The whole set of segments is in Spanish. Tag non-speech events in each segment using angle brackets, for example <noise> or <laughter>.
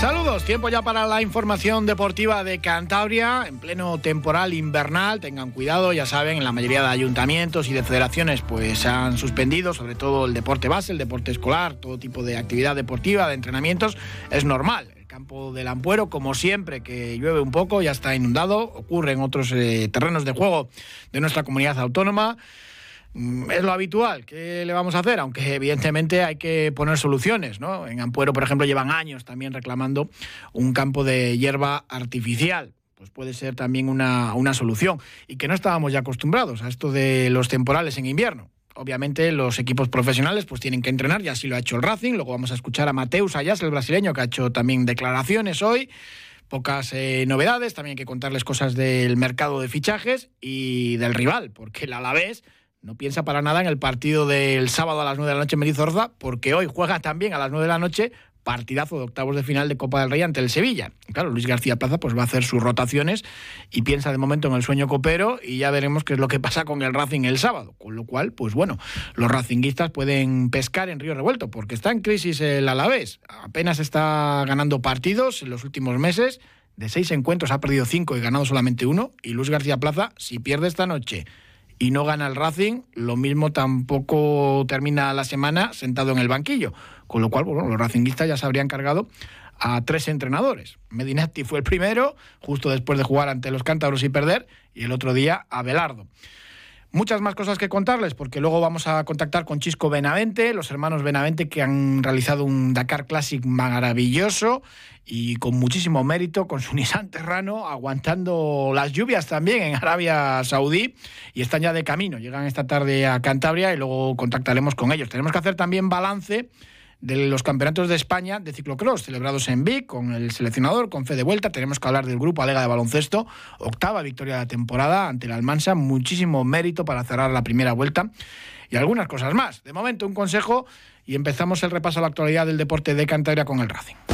Saludos, tiempo ya para la información deportiva de Cantabria en pleno temporal invernal. Tengan cuidado, ya saben, en la mayoría de ayuntamientos y de federaciones pues han suspendido, sobre todo el deporte base, el deporte escolar, todo tipo de actividad deportiva, de entrenamientos. Es normal. El campo del Ampuero, como siempre, que llueve un poco, ya está inundado. Ocurre en otros eh, terrenos de juego de nuestra comunidad autónoma. Mm, es lo habitual. ¿Qué le vamos a hacer? Aunque evidentemente hay que poner soluciones. ¿no? En Ampuero, por ejemplo, llevan años también reclamando un campo de hierba artificial. Pues puede ser también una, una solución. Y que no estábamos ya acostumbrados a esto de los temporales en invierno. Obviamente los equipos profesionales pues tienen que entrenar, y así lo ha hecho el Racing. Luego vamos a escuchar a Mateus Ayas, el brasileño, que ha hecho también declaraciones hoy pocas eh, novedades, también hay que contarles cosas del mercado de fichajes y del rival, porque el Alavés no piensa para nada en el partido del sábado a las 9 de la noche en Medizorza, porque hoy juega también a las 9 de la noche partidazo de octavos de final de Copa del Rey ante el Sevilla. claro, Luis García Plaza pues va a hacer sus rotaciones y piensa de momento en el sueño copero y ya veremos qué es lo que pasa con el Racing el sábado. Con lo cual, pues bueno, los racinguistas pueden pescar en río revuelto porque está en crisis el Alavés. Apenas está ganando partidos en los últimos meses. De seis encuentros ha perdido cinco y ganado solamente uno. Y Luis García Plaza, si pierde esta noche y no gana el Racing, lo mismo tampoco termina la semana sentado en el banquillo. Con lo cual, bueno, los racinguistas ya se habrían cargado a tres entrenadores. Medinetti fue el primero, justo después de jugar ante los cántabros y perder, y el otro día a Belardo. Muchas más cosas que contarles, porque luego vamos a contactar con Chisco Benavente, los hermanos Benavente que han realizado un Dakar Classic maravilloso y con muchísimo mérito, con su <laughs> Nissan Terrano, aguantando las lluvias también en Arabia Saudí y están ya de camino. Llegan esta tarde a Cantabria y luego contactaremos con ellos. Tenemos que hacer también balance de los campeonatos de España de ciclocross celebrados en Vic con el seleccionador, con fe de vuelta. Tenemos que hablar del grupo Alega de baloncesto, octava victoria de la temporada ante el Almansa, muchísimo mérito para cerrar la primera vuelta y algunas cosas más. De momento, un consejo y empezamos el repaso a la actualidad del deporte de Cantabria con el Racing.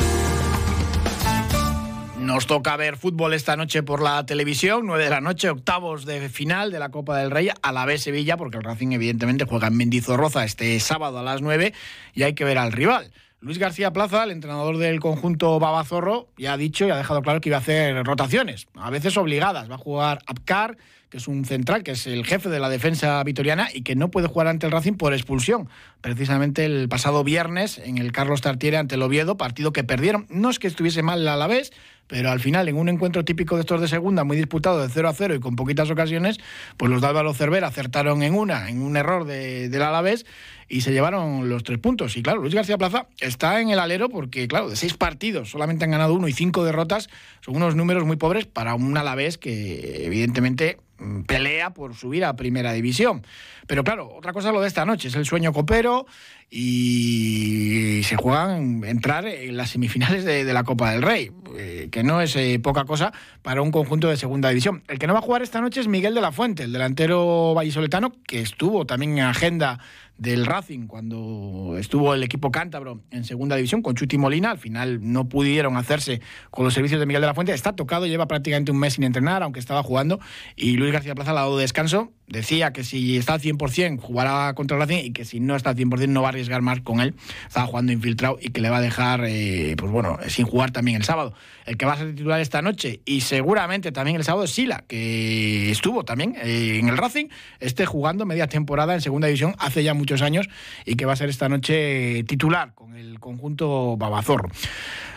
Nos toca ver fútbol esta noche por la televisión, 9 de la noche, octavos de final de la Copa del Rey, a la vez Sevilla, porque el Racing evidentemente juega en Mendizorroza este sábado a las 9 y hay que ver al rival. Luis García Plaza, el entrenador del conjunto Babazorro, ya ha dicho y ha dejado claro que iba a hacer rotaciones, a veces obligadas. Va a jugar Apcar, que es un central, que es el jefe de la defensa vitoriana y que no puede jugar ante el Racing por expulsión. Precisamente el pasado viernes en el Carlos Tartiere ante el Oviedo, partido que perdieron. No es que estuviese mal a la vez, pero al final en un encuentro típico de estos de segunda, muy disputado de 0 a 0 y con poquitas ocasiones, pues los de Álvaro Cervera acertaron en una, en un error de, del Alavés y se llevaron los tres puntos. Y claro, Luis García Plaza está en el alero porque, claro, de seis partidos solamente han ganado uno y cinco derrotas, son unos números muy pobres para un Alavés que evidentemente pelea por subir a primera división. Pero claro, otra cosa lo de esta noche, es el sueño copero y se juegan entrar en las semifinales de, la Copa del Rey, eh, que no es eh, poca cosa para un conjunto de segunda división. El que no va a jugar esta noche es Miguel de la Fuente, el delantero vallisoletano, que estuvo también en agenda del Racing cuando estuvo el equipo cántabro en segunda división con Chuti Molina. Al final no pudieron hacerse con los servicios de Miguel de la Fuente. Está tocado, lleva prácticamente un mes sin entrenar, aunque estaba jugando. Y Luis García Plaza le ha dado descanso. Decía que si está al 100% jugará contra el Racing y que si no está al 100% no va a arriesgar más con él. Estaba jugando infiltrado y que le va a dejar, eh, pues bueno, sin jugar también el sábado. El que va a ser titular esta noche y seguramente también el sábado es Sila, que estuvo también eh, en el Racing, esté jugando media temporada en segunda división hace ya mucho años y que va a ser esta noche titular con el conjunto Babazorro.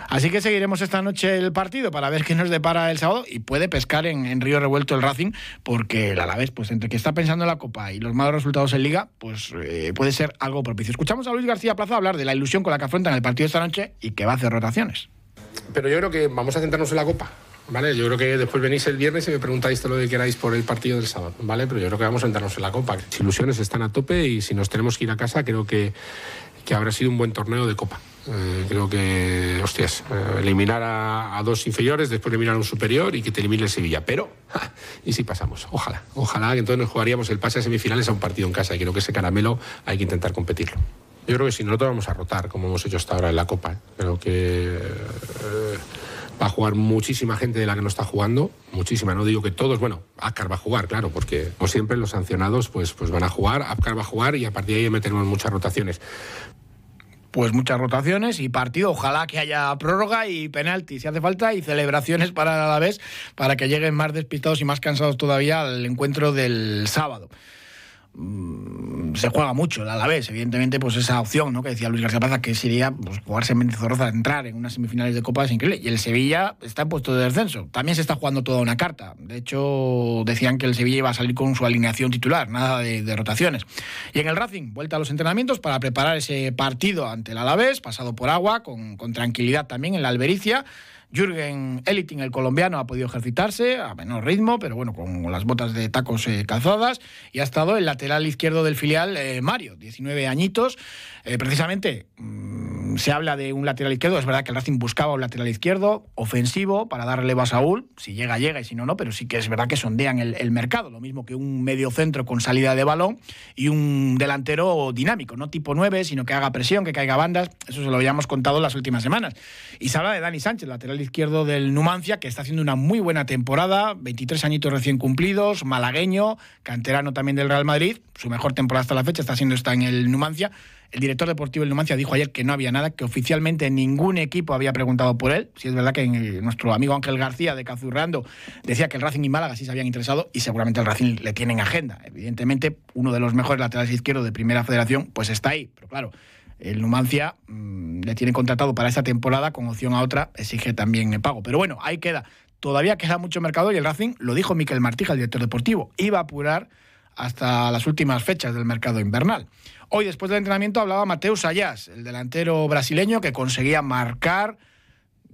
Así que seguiremos esta noche el partido para ver qué nos depara el sábado y puede pescar en, Río Revuelto el Racing, porque el Alavés, pues entre que está pensando en la Copa y los malos resultados en Liga, pues eh, puede ser algo propicio. Escuchamos a Luis García Plaza hablar de la ilusión con la que afrontan el partido esta noche y que va a hacer rotaciones. Pero yo creo que vamos a centrarnos en la Copa. ¿Vale? Yo creo que después venís el viernes y me preguntáis todo lo que queráis por el partido del sábado, ¿vale? Pero yo creo que vamos a centrarnos en la Copa. Las ilusiones están a tope y si nos tenemos que ir a casa, creo que, que habrá sido un buen torneo de Copa. Eh, creo que, hostias, eh, eliminar a, dos inferiores, después eliminar a un superior y que te elimine el Sevilla. Pero, ¿y si pasamos? Ojalá, ojalá que entonces nos jugaríamos el pase a semifinales a un partido en casa. Y creo que ese caramelo hay que intentar competirlo. Yo creo que si nosotros vamos a rotar, como hemos hecho hasta ahora en la Copa. ¿eh? Creo que va a jugar muchísima gente de la que no está jugando, muchísima. No digo que todos, bueno, Apcar va a jugar, claro, porque como siempre los sancionados pues, pues van a jugar, Apcar va a jugar y a partir de ahí meteremos muchas rotaciones pues muchas rotaciones y partido. Ojalá que haya prórroga y penalti si hace falta y celebraciones para la vez para que lleguen más despistados y más cansados todavía al encuentro del sábado. Mm, se juega mucho el Alavés, evidentemente, pues esa opción ¿no? que decía Luis García Plaza, que sería pues, jugarse en Mendizorroza, entrar en unas semifinales de Copa es increíble. Y el Sevilla está en puesto de descenso. También se está jugando toda una carta. De hecho, decían que el Sevilla iba a salir con su alineación titular, nada de, rotaciones. Y en el Racing, vuelta a los entrenamientos para preparar ese partido ante el Alavés, pasado por agua, con tranquilidad también en la Albericia. Jürgen Eliting, el colombiano, ha podido ejercitarse a menor ritmo, pero bueno, con las botas de tacos eh, calzadas. Y ha estado el lateral izquierdo del filial, eh, Mario, 19 añitos. Eh, precisamente mm, se habla de un lateral izquierdo. Es verdad que el Racing buscaba un lateral izquierdo ofensivo para darle a Saúl. Si llega, llega y si no, no. Pero sí que es verdad que sondean el, el mercado. Lo mismo que un medio centro con salida de balón y un delantero dinámico, no tipo 9, sino que haga presión, que caiga bandas. Eso se lo habíamos contado las últimas semanas. Y se habla de Dani Sánchez, lateral izquierdo del Numancia, que está haciendo una muy buena temporada, 23 añitos recién cumplidos, malagueño, canterano también del Real Madrid, su mejor temporada hasta la fecha está siendo esta en el Numancia. El director deportivo del Numancia dijo ayer que no había nada, que oficialmente ningún equipo había preguntado por él. Si es verdad que nuestro amigo Ángel García de Cazurrando decía que el Racing y Málaga sí se habían interesado y seguramente el Racing le tienen agenda. Evidentemente, uno de los mejores laterales izquierdos de Primera Federación, pues está ahí. Pero claro, el Numancia mm, le tiene contratado para esta temporada con opción a otra, exige también el pago. Pero bueno, ahí queda. Todavía queda mucho mercado y el Racing, lo dijo Miquel Martija, el director deportivo, iba a apurar hasta las últimas fechas del mercado invernal. Hoy, después del entrenamiento, hablaba Mateus Ayas, el delantero brasileño que conseguía marcar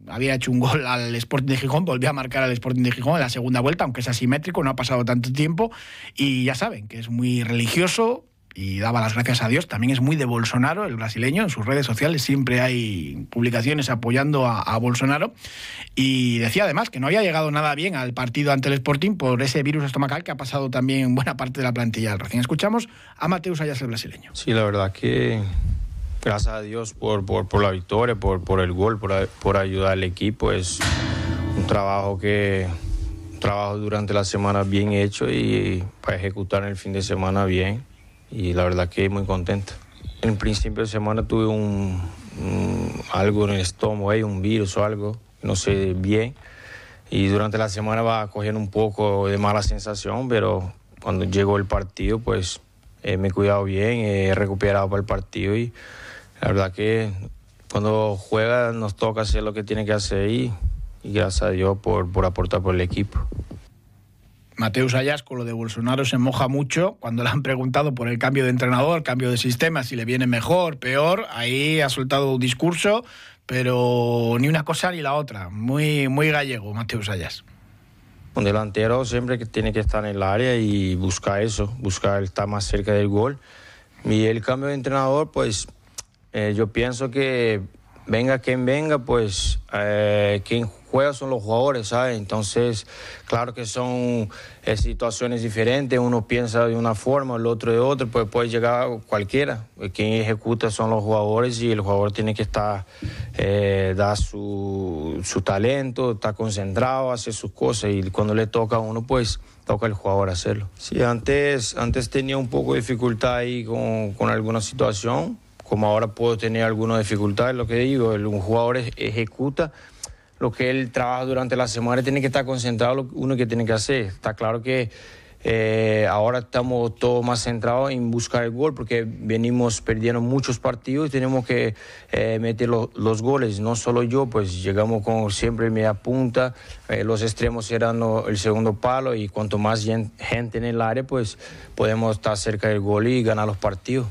había hecho un gol al Sporting de Gijón, volvió a marcar al Sporting de Gijón en la segunda vuelta, aunque es asimétrico, no ha pasado tanto tiempo. Y ya saben que es muy religioso, y daba las gracias a Dios. También es muy de Bolsonaro, el brasileño, en sus redes sociales siempre hay publicaciones apoyando a, Bolsonaro. Y decía además que no había llegado nada bien al partido ante el Sporting por ese virus estomacal que ha pasado también en buena parte de la plantilla. Recién escuchamos a Mateus Ayas, el brasileño. Sí, la verdad que gracias a Dios por, por, la victoria, por, por el gol, por, por ayudar al equipo. Es un trabajo que un trabajo durante la semana bien hecho y para ejecutar en el fin de semana bien y la verdad que muy contento. En principio de semana tuve un, algo en el estómago, un virus o algo, no sé bien. Y durante la semana va cogiendo un poco de mala sensación, pero cuando llegó el partido, pues eh, me he cuidado bien, he recuperado para el partido y la verdad que cuando juega nos toca hacer lo que tiene que hacer y, y gracias a Dios por, por aportar por el equipo. Mateus Ayas con lo de Bolsonaro se moja mucho cuando le han preguntado por el cambio de entrenador, cambio de sistema, si le viene mejor, peor. Ahí ha soltado un discurso, pero ni una cosa ni la otra. Muy, muy gallego, Mateus Ayas. Un delantero siempre que tiene que estar en el área y buscar eso, buscar estar más cerca del gol. Y el cambio de entrenador, pues eh, yo pienso que venga quien venga, pues eh, quien juega son los jugadores, ¿sabes? Entonces, claro que son eh, situaciones diferentes, uno piensa de una forma, el otro de otra, pues puede llegar cualquiera. Quien ejecuta son los jugadores y el jugador tiene que estar, eh, dar su, su talento, estar concentrado, hacer sus cosas y cuando le toca a uno, pues toca al jugador hacerlo. Sí, antes, antes tenía un poco de dificultad ahí con, con alguna situación como ahora puedo tener alguna dificultad, lo que digo, un jugador ejecuta lo que él trabaja durante la semana, tiene que estar concentrado lo uno que tiene que hacer. Está claro que eh, ahora estamos todos más centrados en buscar el gol porque venimos perdiendo muchos partidos y tenemos que eh, meter los goles. No solo yo, pues llegamos con siempre media punta, eh, los extremos eran el segundo palo y cuanto más gente en el área, pues podemos estar cerca del gol y ganar los partidos.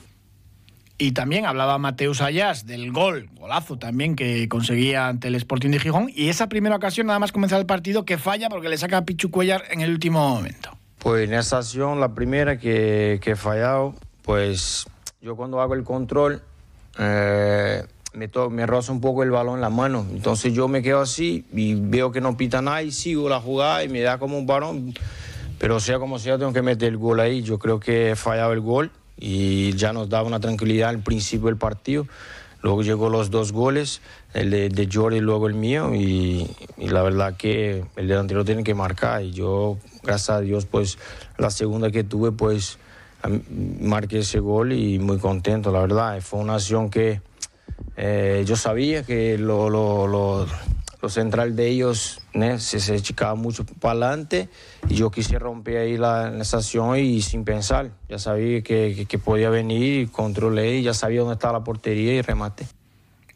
Y también hablaba Mateus Ayas del gol, golazo también que conseguía ante el Sporting de Gijón. Y esa primera ocasión, nada más comenzar el partido, que falla porque le saca a Pichu Cuellar en el último momento. Pues en esa acción, la primera que, que he fallado, pues yo cuando hago el control eh, me, me roza un poco el balón en la mano. Entonces yo me quedo así y veo que no pita nada y sigo la jugada y me da como un balón. Pero sea como sea, tengo que meter el gol ahí. Yo creo que he fallado el gol y ya nos daba una tranquilidad al principio del partido. Luego llegó los dos goles, el de, de Jordi y luego el mío, y, la verdad que el delantero tiene que marcar. Y yo, gracias a Dios, pues la segunda que tuve, pues marqué ese gol y muy contento, la verdad. Fue una acción que eh, yo sabía que lo lo central de ellos se, se mucho para adelante y yo quise romper ahí la, estación y sin pensar, ya sabía que, que, podía venir, controlé y ya sabía dónde estaba la portería y remate.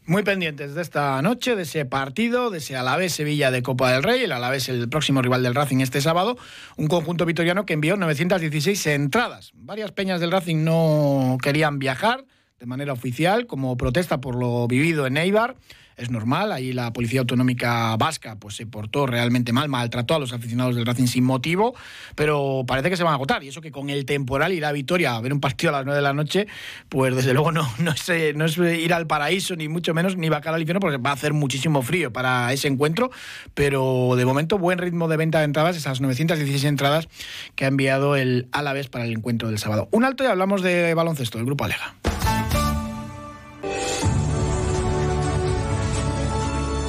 Muy pendientes de esta noche, de ese partido, de ese Alavés Sevilla de Copa del Rey, el Alavés el próximo rival del Racing este sábado, un conjunto vitoriano que envió 916 entradas. Varias peñas del Racing no querían viajar de manera oficial como protesta por lo vivido en Eibar es normal. Ahí la Policía Autonómica Vasca pues, se portó realmente mal, maltrató a los aficionados del Racing sin motivo, pero parece que se van a agotar. Y eso que con el temporal ir a Vitoria a ver un partido a las 9 de la noche, pues desde luego no, no, es, no es ir al paraíso, ni mucho menos, ni bajar al infierno, porque va a hacer muchísimo frío para ese encuentro. Pero de momento, buen ritmo de venta de entradas, esas 916 entradas que ha enviado el Alavés para el encuentro del sábado. Un alto y hablamos de baloncesto, del Grupo Alega.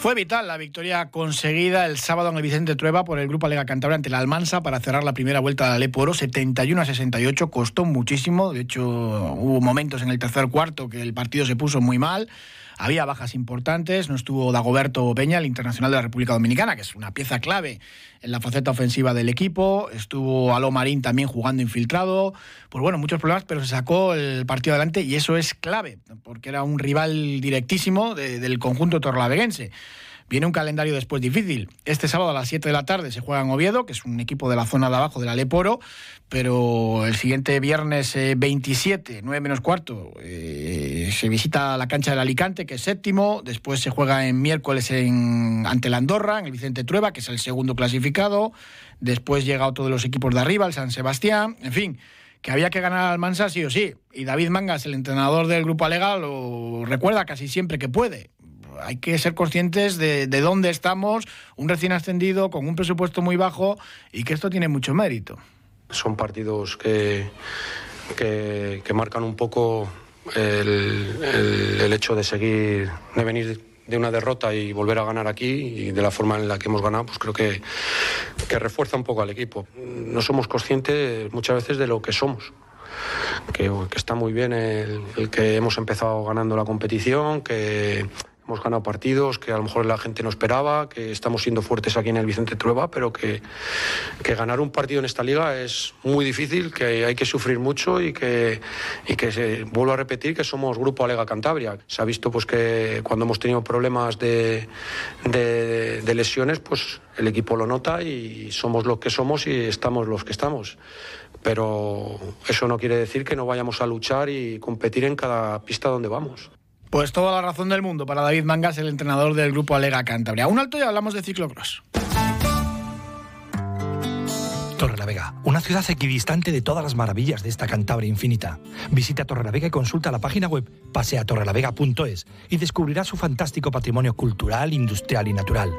Fue vital la victoria conseguida el sábado en el Vicente Trueba por el Grupo Alega Cantabria ante la Almansa para cerrar la primera vuelta de la Lepo Oro, 71 a 68, costó muchísimo, de hecho hubo momentos en el tercer cuarto que el partido se puso muy mal. Había bajas importantes, no estuvo Dagoberto Peña, el internacional de la República Dominicana, que es una pieza clave en la faceta ofensiva del equipo, estuvo Aló Marín también jugando infiltrado, pues bueno, muchos problemas, pero se sacó el partido adelante y eso es clave, porque era un rival directísimo de, del conjunto torlaveguense. Viene un calendario después difícil. Este sábado a las 7 de la tarde se juega en Oviedo, que es un equipo de la zona de abajo de la Leporo, pero el siguiente viernes 27, eh, 9 menos cuarto, eh, se visita la cancha del Alicante, que es séptimo. Después se juega en miércoles en, ante la Andorra, en el Vicente Trueba, que es el segundo clasificado. Después llega otro de los equipos de arriba, el San Sebastián. En fin que había que ganar al Mansa sí o sí. Y David Mangas, el entrenador del grupo Alega, lo recuerda casi siempre que puede hay que ser conscientes de, de, dónde estamos, un recién ascendido con un presupuesto muy bajo y que esto tiene mucho mérito. Son partidos que, marcan un poco el, hecho de seguir, de venir de una derrota y volver a ganar aquí y de la forma en la que hemos ganado, pues creo que, refuerza un poco al equipo. No somos conscientes muchas veces de lo que somos. Que, está muy bien el, que hemos empezado ganando la competición, que hemos ganado partidos que a lo mejor la gente no esperaba, que estamos siendo fuertes aquí en el Vicente Trueba, pero que, que ganar un partido en esta liga es muy difícil, que hay que sufrir mucho y que, y que se, vuelvo a repetir que somos Grupo Alega Cantabria. Se ha visto pues que cuando hemos tenido problemas de, de, de lesiones, pues el equipo lo nota y somos los que somos y estamos los que estamos pero eso no quiere decir que no vayamos a luchar y competir en cada pista donde vamos. Pues toda la razón del mundo para David Mangas, el entrenador del grupo Alega Cantabria. Un alto y hablamos de ciclocross. Torrelavega, una ciudad equidistante de todas las maravillas de esta Cantabria infinita. Visita Torrelavega y consulta la página web paseatorrelavega.es y descubrirá su fantástico patrimonio cultural, industrial y natural.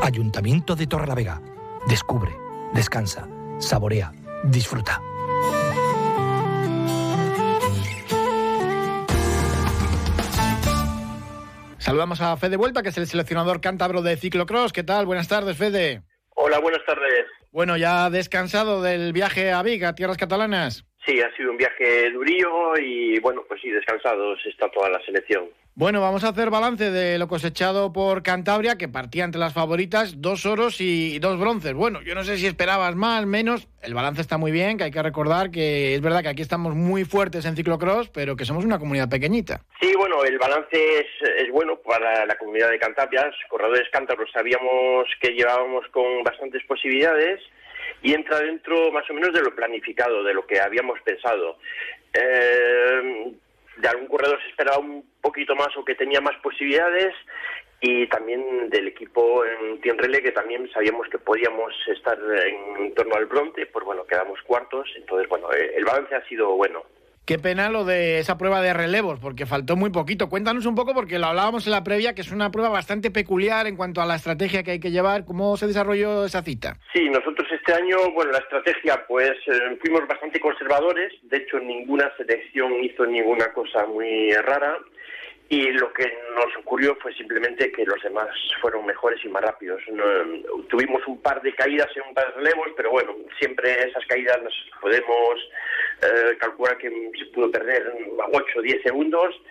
Ayuntamiento de Torrelavega. Descubre, descansa, saborea, disfruta. Saludamos a Fede Vuelta, que es el seleccionador cántabro de ciclocross. ¿Qué tal? Buenas tardes, Fede. Hola, buenas tardes. Bueno, ya descansado del viaje a Viga, tierras catalanas. Sí, ha sido un viaje durío y bueno, pues sí, descansados está toda la selección. Bueno, vamos a hacer balance de lo cosechado por Cantabria, que partía entre las favoritas, dos oros y dos bronces. Bueno, yo no sé si esperabas más, menos. El balance está muy bien, que hay que recordar que es verdad que aquí estamos muy fuertes en ciclocross, pero que somos una comunidad pequeñita. Sí, bueno, el balance es, es bueno para la comunidad de Cantabria. Corredores cántabros sabíamos que llevábamos con bastantes posibilidades y entra dentro más o menos de lo planificado, de lo que habíamos pensado. Eh, de algún corredor se esperaba un poquito más o que tenía más posibilidades y también del equipo en Tienrele que también sabíamos que podíamos estar en torno al bronce, pues bueno, quedamos cuartos, entonces bueno, eh, el balance ha sido bueno. Qué pena lo de esa prueba de relevos, porque faltó muy poquito. Cuéntanos un poco, porque lo hablábamos en la previa, que es una prueba bastante peculiar en cuanto a la estrategia que hay que llevar. ¿Cómo se desarrolló esa cita? Sí, nosotros este año, bueno, la estrategia, pues eh, fuimos bastante conservadores. De hecho, ninguna selección hizo ninguna cosa muy rara. Y lo que nos ocurrió fue simplemente que los demás fueron mejores y más rápidos. tuvimos un par de caídas en un par de relevos, pero bueno, siempre esas caídas las podemos eh, calcular que se pudo perder 8 o 10 segundos,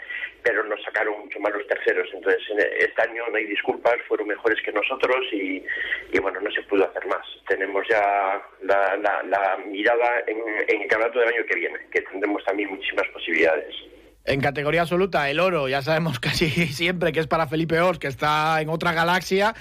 pero nos sacaron mucho más los terceros. Entonces, este año no hay disculpas, fueron mejores que nosotros y, bueno, no se pudo hacer más. Tenemos ya la, mirada en, en el campeonato del año que viene, que tendremos también muchísimas posibilidades. En categoría absoluta, el oro, ya sabemos <laughs> casi siempre que es para Felipe Ors, que está en otra galaxia.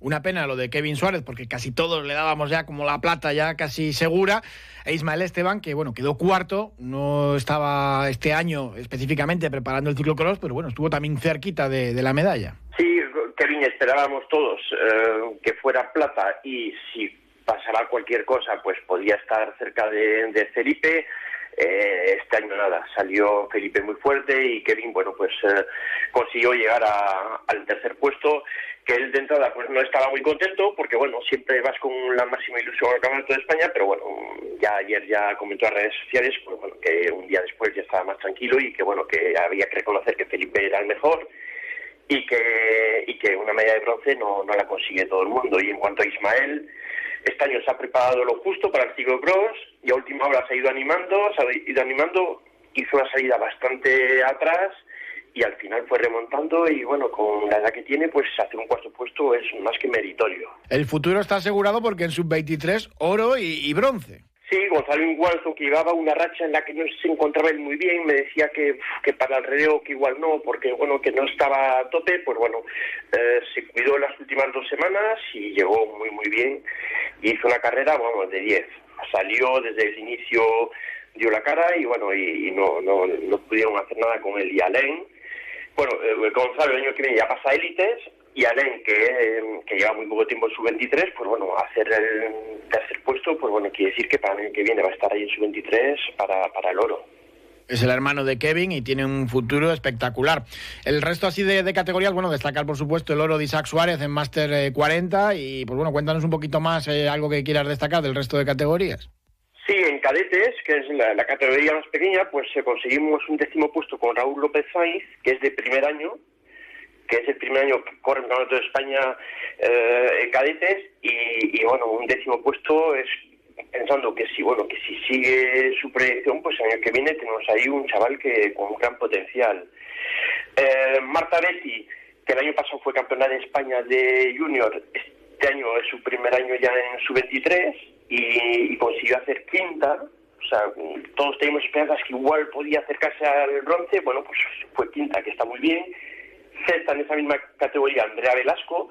Una pena lo de Kevin Suárez, porque casi todos le dábamos ya como la plata ya casi segura. E Ismael Esteban, que bueno, quedó cuarto, no estaba este año específicamente preparando el ciclocross, pero bueno, estuvo también cerquita de, la medalla. Sí, Kevin, esperábamos todos eh, que fuera plata y si pasara cualquier cosa, pues podía estar cerca de, de Felipe. Eh, este año nada, salió Felipe muy fuerte y Kevin, bueno, pues eh, consiguió llegar al tercer puesto, que él de entrada pues no estaba muy contento porque, bueno, siempre vas con la máxima ilusión al Campeonato de España, pero bueno, ya ayer ya comentó en redes sociales pues, bueno, que un día después ya estaba más tranquilo y que, bueno, que había que reconocer que Felipe era el mejor y que, y que una medalla de bronce no, no la consigue todo el mundo. Y en cuanto a Ismael, este año se ha preparado lo justo para el ciclocross y a última hora se ha ido animando, se ha ido animando, hizo una salida bastante atrás y al final fue remontando y bueno, con la edad que tiene, pues hacer un cuarto puesto es más que meritorio. El futuro está asegurado porque en sub-23 oro y bronce. Sí, Gonzalo Ingualzo, que llevaba una racha en la que no se encontraba él muy bien, me decía que, que para el releo que igual no, porque bueno, que no estaba a tope, pues bueno, eh, se cuidó las últimas dos semanas y llegó muy muy bien hizo una carrera, bueno, de 10. Salió desde el inicio, dio la cara y bueno, y, no, no, no pudieron hacer nada con él y Alain. Bueno, eh, Gonzalo el año que viene ya pasa élites, y Allen, que, que lleva muy poco tiempo en su 23, pues bueno, hacer el tercer puesto, pues bueno, quiere decir que para el año que viene va a estar ahí en su 23 para, para el oro. Es el hermano de Kevin y tiene un futuro espectacular. El resto así de, categorías, bueno, destacar por supuesto el oro de Isaac Suárez en Máster 40 eh, y pues bueno, cuéntanos un poquito más eh, algo que quieras destacar del resto de categorías. Sí, en cadetes, que es la, la categoría más pequeña, pues eh, conseguimos un décimo puesto con Raúl López Sainz, que es de primer año, que es el primer año que corre el Campeonato de España eh, cadetes y, bueno, un décimo puesto es pensando que si bueno que si sigue su proyección pues el año que viene tenemos ahí un chaval que con un gran potencial. Eh, Marta Betty que el año pasado fue campeona de España de junior este año es su primer año ya en su 23 y, consiguió hacer quinta. O sea, todos teníamos esperanzas que igual podía acercarse al bronce, bueno, pues fue quinta, que está muy bien sexta en esa misma categoría Andrea Velasco,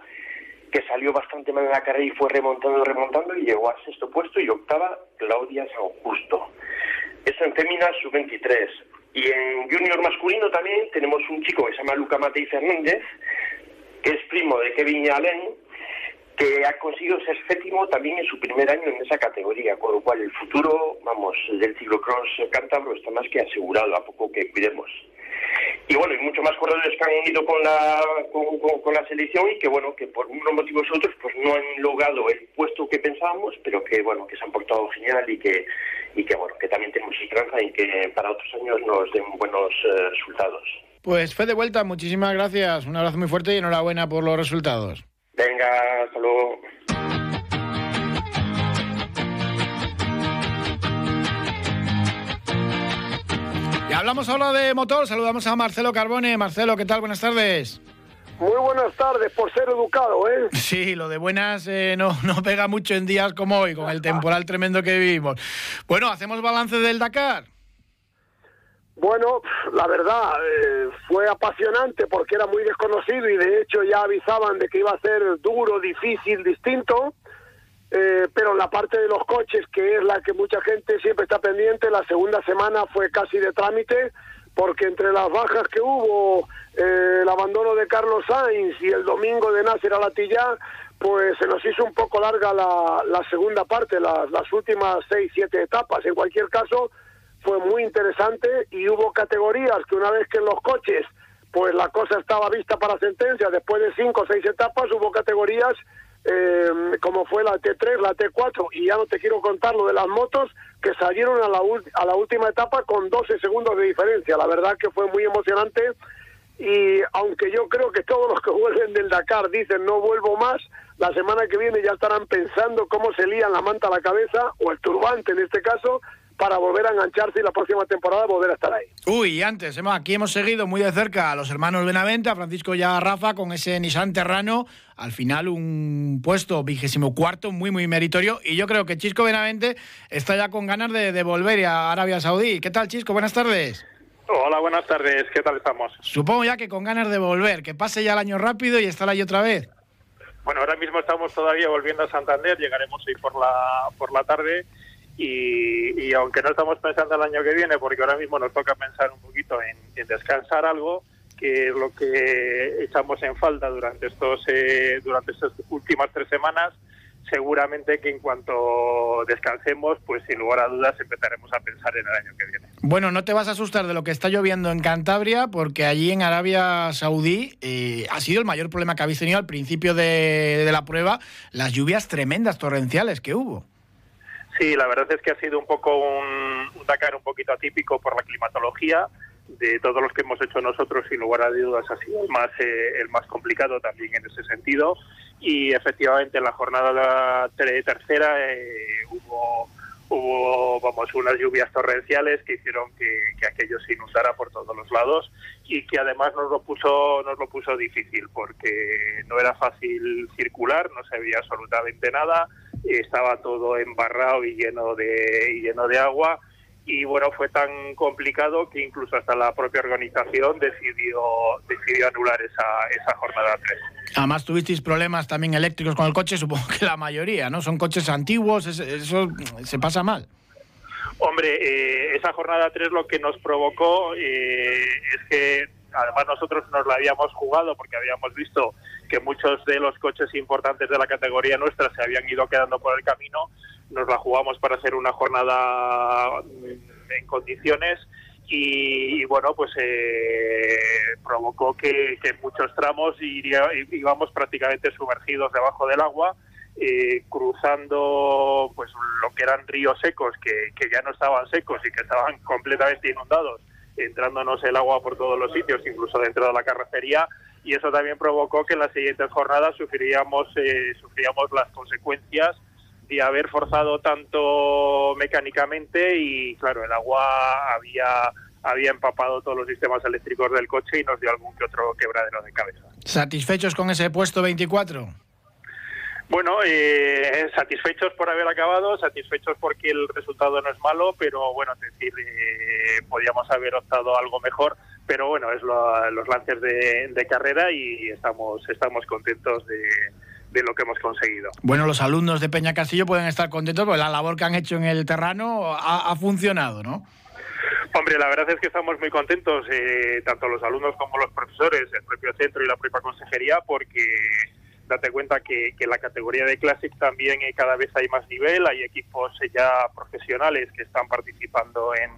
que salió bastante mal en la carrera y fue remontando, remontando y llegó a sexto puesto y octava Claudia San Justo. Eso en fémina sub-23. Y en junior masculino también tenemos un chico que se llama Luca Matei Fernández, que es primo de Kevin Allen, que ha conseguido ser séptimo también en su primer año en esa categoría, con lo cual el futuro, vamos, del ciclocross cántabro está más que asegurado, a poco que cuidemos y bueno, y muchos más corredores que han ido con la, con, la selección y que bueno, que por unos motivos u otros pues no han logrado el puesto que pensábamos, pero que bueno, que se han portado genial y que, y que bueno, que también tenemos esperanza en que para otros años nos den buenos eh, resultados. Pues fue de vuelta, muchísimas gracias, un abrazo muy fuerte y enhorabuena por los resultados. Venga, hasta luego. Y hablamos ahora de motor, saludamos a Marcelo Carbone. Marcelo, ¿qué tal? Buenas tardes. Muy buenas tardes, por ser educado, ¿eh? Sí, lo de buenas eh, no, <laughs> no pega mucho en días como hoy, con el temporal tremendo que vivimos. Bueno, ¿hacemos balance del Dakar? Bueno, la verdad, eh, fue apasionante porque era muy desconocido y de hecho ya avisaban de que iba a ser duro, difícil, distinto. Eh, pero la parte de los coches, que es la que mucha gente siempre está pendiente, la segunda semana fue casi de trámite, porque entre las bajas que hubo, eh, el abandono de Carlos Sainz y el domingo de Nasser Alatilla, pues se nos hizo un poco larga la, la segunda parte, las últimas seis, siete etapas. En cualquier caso, fue muy interesante y hubo categorías que una vez que en los coches, pues la cosa estaba vista para sentencia, después de cinco o seis etapas, hubo categorías eh, como fue la T3, la T4, y ya no te quiero contar lo de las motos, que salieron a la, a la última etapa con 12 segundos de diferencia. La verdad que fue muy emocionante y aunque yo creo que todos los que <laughs> vuelven del Dakar dicen no vuelvo más, la semana que viene ya estarán pensando cómo se lían la manta a la cabeza, o el turbante en este caso, para volver a engancharse y la próxima temporada volver a estar ahí. Uy, antes, aquí hemos seguido muy de cerca a los hermanos Benavente, a Francisco y a Rafa, con ese Nissan Terrano. Al final, un puesto vigésimo cuarto, muy, muy meritorio. Y yo creo que Chisco Benavente está ya con ganas de, volver a Arabia Saudí. ¿Qué tal, Chisco? Buenas tardes. Hola, buenas tardes. ¿Qué tal estamos? Supongo ya que con ganas de volver, que pase ya el año rápido y estar ahí otra vez. Bueno, ahora mismo estamos todavía volviendo a Santander, llegaremos hoy por la, por la tarde y, aunque no estamos pensando el año que viene, porque ahora mismo nos toca pensar un poquito en, descansar algo, que es lo que echamos en falta durante estos eh, durante estas últimas tres semanas, seguramente que en cuanto descansemos, pues sin lugar a dudas empezaremos a pensar en el año que viene. Bueno, no te vas a asustar de lo que está lloviendo en Cantabria, porque allí en Arabia Saudí eh, ha sido el mayor problema que habéis tenido al principio de la prueba, las lluvias tremendas, torrenciales que hubo. Sí, la verdad es que ha sido un poco un, Dakar un poquito atípico por la climatología. De todos los que hemos hecho nosotros, sin lugar a dudas, ha sido el más, eh, el más complicado también en ese sentido. Y efectivamente en la jornada tercera eh, hubo, hubo vamos, unas lluvias torrenciales que hicieron que, que, aquello se inundara por todos los lados y que además nos lo puso nos lo puso difícil porque no era fácil circular, no se veía absolutamente nada estaba todo embarrado y lleno de, lleno de agua y bueno, fue tan complicado que incluso hasta la propia organización decidió, decidió anular esa, esa jornada 3. Además tuvisteis problemas también eléctricos con el coche, supongo que la mayoría, ¿no? Son coches antiguos, eso se pasa mal. Hombre, eh, esa jornada 3 lo que nos provocó eh, es que además nosotros nos la habíamos jugado porque habíamos visto que muchos de los coches importantes de la categoría nuestra se habían ido quedando por el camino, nos la jugamos para hacer una jornada mm, en condiciones y, bueno, pues eh, provocó que, en muchos tramos iría, íbamos prácticamente sumergidos debajo del agua, eh, cruzando pues lo que eran ríos secos que, que ya no estaban secos y que estaban completamente inundados, entrándonos el agua por todos los sitios, incluso dentro de la carrocería y eso también provocó que en las siguientes jornadas sufriríamos, eh, sufríamos las consecuencias de haber forzado tanto mecánicamente y claro, el agua había había empapado todos los sistemas eléctricos del coche y nos dio algún que otro quebradero de cabeza. ¿Satisfechos con ese puesto 24? Bueno, eh, satisfechos por haber acabado, satisfechos porque el resultado no es malo, pero bueno, es decir, eh, podíamos haber optado algo mejor pero bueno, es los lances de, carrera y estamos, estamos contentos de, lo que hemos conseguido. Bueno, los alumnos de Peña Castillo pueden estar contentos porque la labor que han hecho en el terreno ha, funcionado, ¿no? Hombre, la verdad es que estamos muy contentos, eh, tanto los alumnos como los profesores, el propio centro y la propia consejería, porque date cuenta que, que la categoría de Classic también eh, cada vez hay más nivel, hay equipos ya profesionales que están participando en,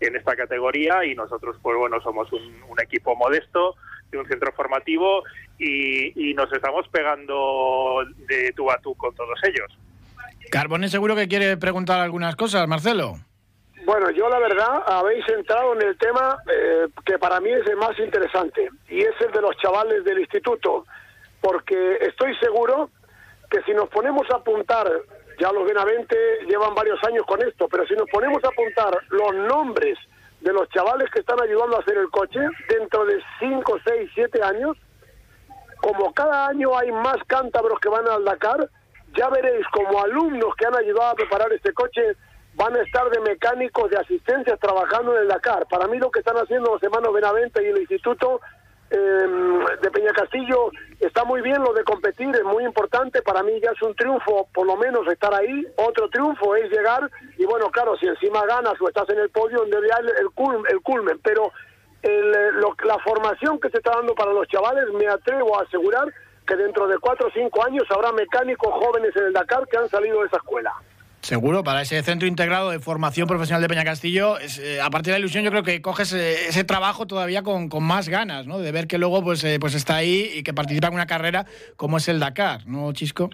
en esta categoría y nosotros pues bueno somos un, equipo modesto de un centro formativo y, nos estamos pegando de tú a tú con todos ellos. Carbone seguro que quiere preguntar algunas cosas, Marcelo. Bueno, yo la verdad habéis entrado en el tema eh, que para mí es el más interesante y es el de los chavales del instituto, porque estoy seguro que si nos ponemos a apuntar, ya los Benavente llevan varios años con esto, pero si nos ponemos a apuntar los nombres de los chavales que están ayudando a hacer el coche, dentro de 5, 6, 7 años, como cada año hay más cántabros que van al Dakar, ya veréis como alumnos que han ayudado a preparar este coche van a estar de mecánicos de asistencia trabajando en el Dakar. Para mí lo que están haciendo los hermanos Benavente y el Instituto em, de Peña Castillo está muy bien lo de competir, es muy importante. Para mí ya es un triunfo, por lo menos estar ahí. Otro triunfo es llegar y bueno, claro, si encima ganas o estás en el podio, en el, el, el culmen. Pero el, lo, la formación que se está dando para los chavales, me atrevo a asegurar que dentro de cuatro o cinco años habrá mecánicos jóvenes en el Dakar que han salido de esa escuela. Seguro, para ese centro integrado de formación profesional de Peña Castillo, es, eh, a partir de la ilusión yo creo que coges eh, ese trabajo todavía con, más ganas, ¿no? De ver que luego pues, eh, pues está ahí y que participa en una carrera como es el Dakar, ¿no, Chisco?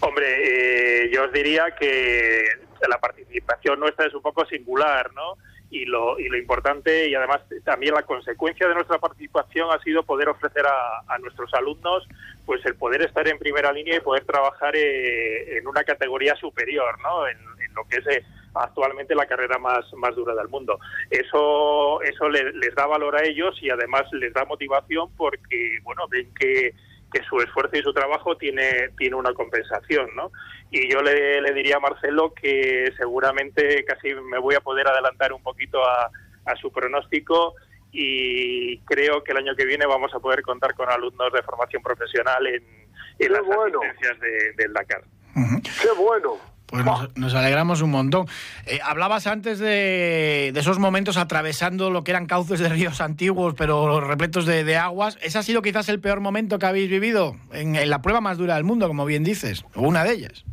Hombre, yo os diría que la participación nuestra es un poco singular, ¿no? y lo, y lo importante y además también la consecuencia de nuestra participación ha sido poder ofrecer a nuestros alumnos pues el poder estar en primera línea y poder trabajar eh, en una categoría superior, ¿no? En, lo que es eh, actualmente la carrera más, más dura del mundo. Eso, eso le, les da valor a ellos y además les da motivación porque, bueno, ven que, que su esfuerzo y su trabajo tiene, tiene una compensación, ¿no? Y yo le, le, diría a Marcelo que seguramente casi me voy a poder adelantar un poquito a, a su pronóstico y creo que el año que viene vamos a poder contar con alumnos de formación profesional en, en las bueno. asistencias de, del Dakar. Uh -huh. ¡Qué bueno! Pues nos, nos, alegramos un montón. Eh, hablabas antes de, de, esos momentos atravesando lo que eran cauces de ríos antiguos, pero repletos de, de aguas. ¿Ese ha sido quizás el peor momento que habéis vivido en, en, la prueba más dura del mundo, como bien dices? O una de ellas.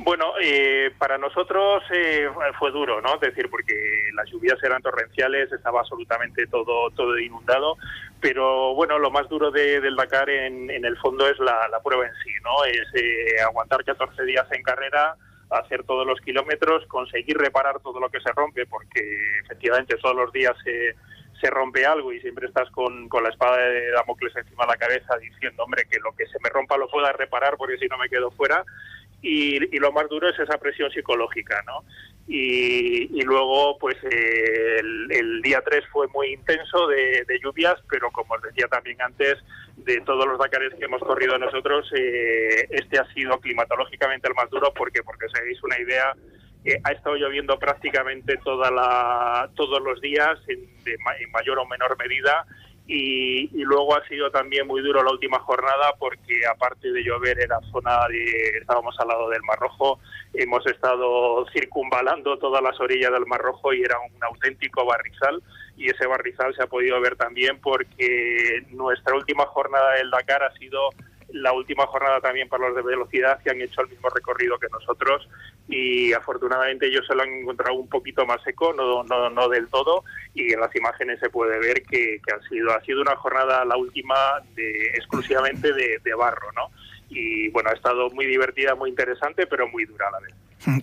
Bueno, eh, para nosotros eh, fue duro, ¿no? Es decir, porque las lluvias eran torrenciales, estaba absolutamente todo todo inundado, pero bueno, lo más duro de, del Dakar en, el fondo es la, la, prueba en sí, ¿no? Es eh, aguantar 14 días en carrera, hacer todos los kilómetros, conseguir reparar todo lo que se rompe, porque efectivamente todos los días se, se rompe algo y siempre estás con, con, la espada de Damocles encima de la cabeza diciendo, hombre, que lo que se me rompa lo pueda reparar porque si no me quedo fuera. Y, y, lo más duro es esa presión psicológica, ¿no? Y, luego, pues eh, el, el, día 3 fue muy intenso de, de, lluvias, pero como os decía también antes, de todos los Dakares que hemos corrido nosotros, eh, este ha sido climatológicamente el más duro, porque porque os hagáis una idea, eh, ha estado lloviendo prácticamente toda la, todos los días, en, de, en mayor o menor medida, y, y, luego ha sido también muy duro la última jornada porque aparte de llover era zona de estábamos al lado del Mar Rojo hemos estado circunvalando todas las orillas del Mar Rojo y era un auténtico barrizal. Y ese barrizal se ha podido ver también porque nuestra última jornada del Dakar ha sido la última jornada también para los de velocidad que han hecho el mismo recorrido que nosotros y afortunadamente ellos se lo han encontrado un poquito más seco, no, no, no del todo, y en las imágenes se puede ver que, que, ha sido ha sido una jornada la última de exclusivamente de, de barro, ¿no? Y bueno, ha estado muy divertida, muy interesante, pero muy dura a la vez.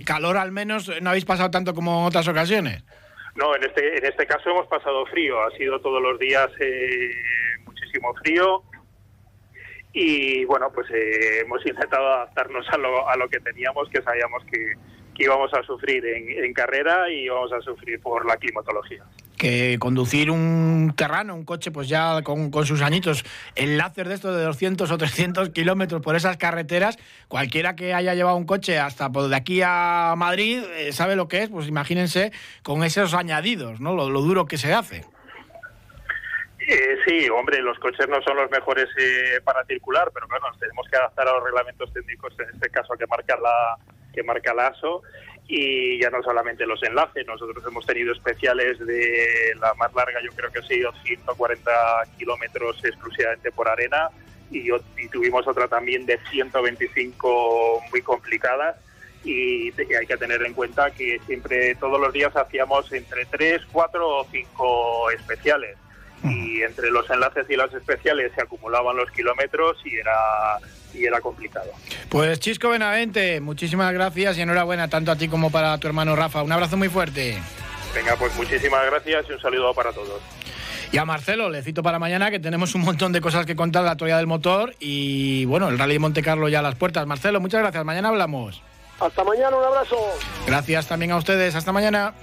<laughs> Calor al menos no habéis pasado tanto como en otras ocasiones. No, en este en este caso hemos pasado frío, ha sido todos los días eh, muchísimo frío, y bueno, pues eh, hemos intentado adaptarnos a lo, a lo que teníamos, que sabíamos que, que íbamos a sufrir en, carrera y íbamos a sufrir por la climatología. Que conducir un terrano, un coche, pues ya con, con sus añitos, enlaces de estos de 200 o 300 kilómetros por esas carreteras, cualquiera que haya llevado un coche hasta por de aquí a Madrid eh, sabe lo que es, pues imagínense con esos añadidos, ¿no? Lo duro que se hace. Eh, sí, hombre, los coches no son los mejores eh, para circular, pero claro, nos tenemos que adaptar a los reglamentos técnicos, en este caso que marca la que marca la ASO, y ya no solamente los enlaces, nosotros hemos tenido especiales de la más larga, yo creo que ha sido 140 kilómetros exclusivamente por arena, y, y, tuvimos otra también de 125 muy complicadas, y hay que tener en cuenta que siempre, todos los días hacíamos entre 3, 4 o 5 especiales y entre los enlaces y las especiales se acumulaban los kilómetros y era y era complicado. Pues Chisco Benavente, muchísimas gracias y enhorabuena tanto a ti como para tu hermano Rafa. Un abrazo muy fuerte. Venga, pues muchísimas gracias y un saludo para todos. Y a Marcelo, le cito para mañana que tenemos un montón de cosas que contar de la actualidad del motor y bueno, el Rally de Monte Carlo ya a las puertas. Marcelo, muchas gracias. Mañana hablamos. Hasta mañana, un abrazo. Gracias también a ustedes. Hasta mañana.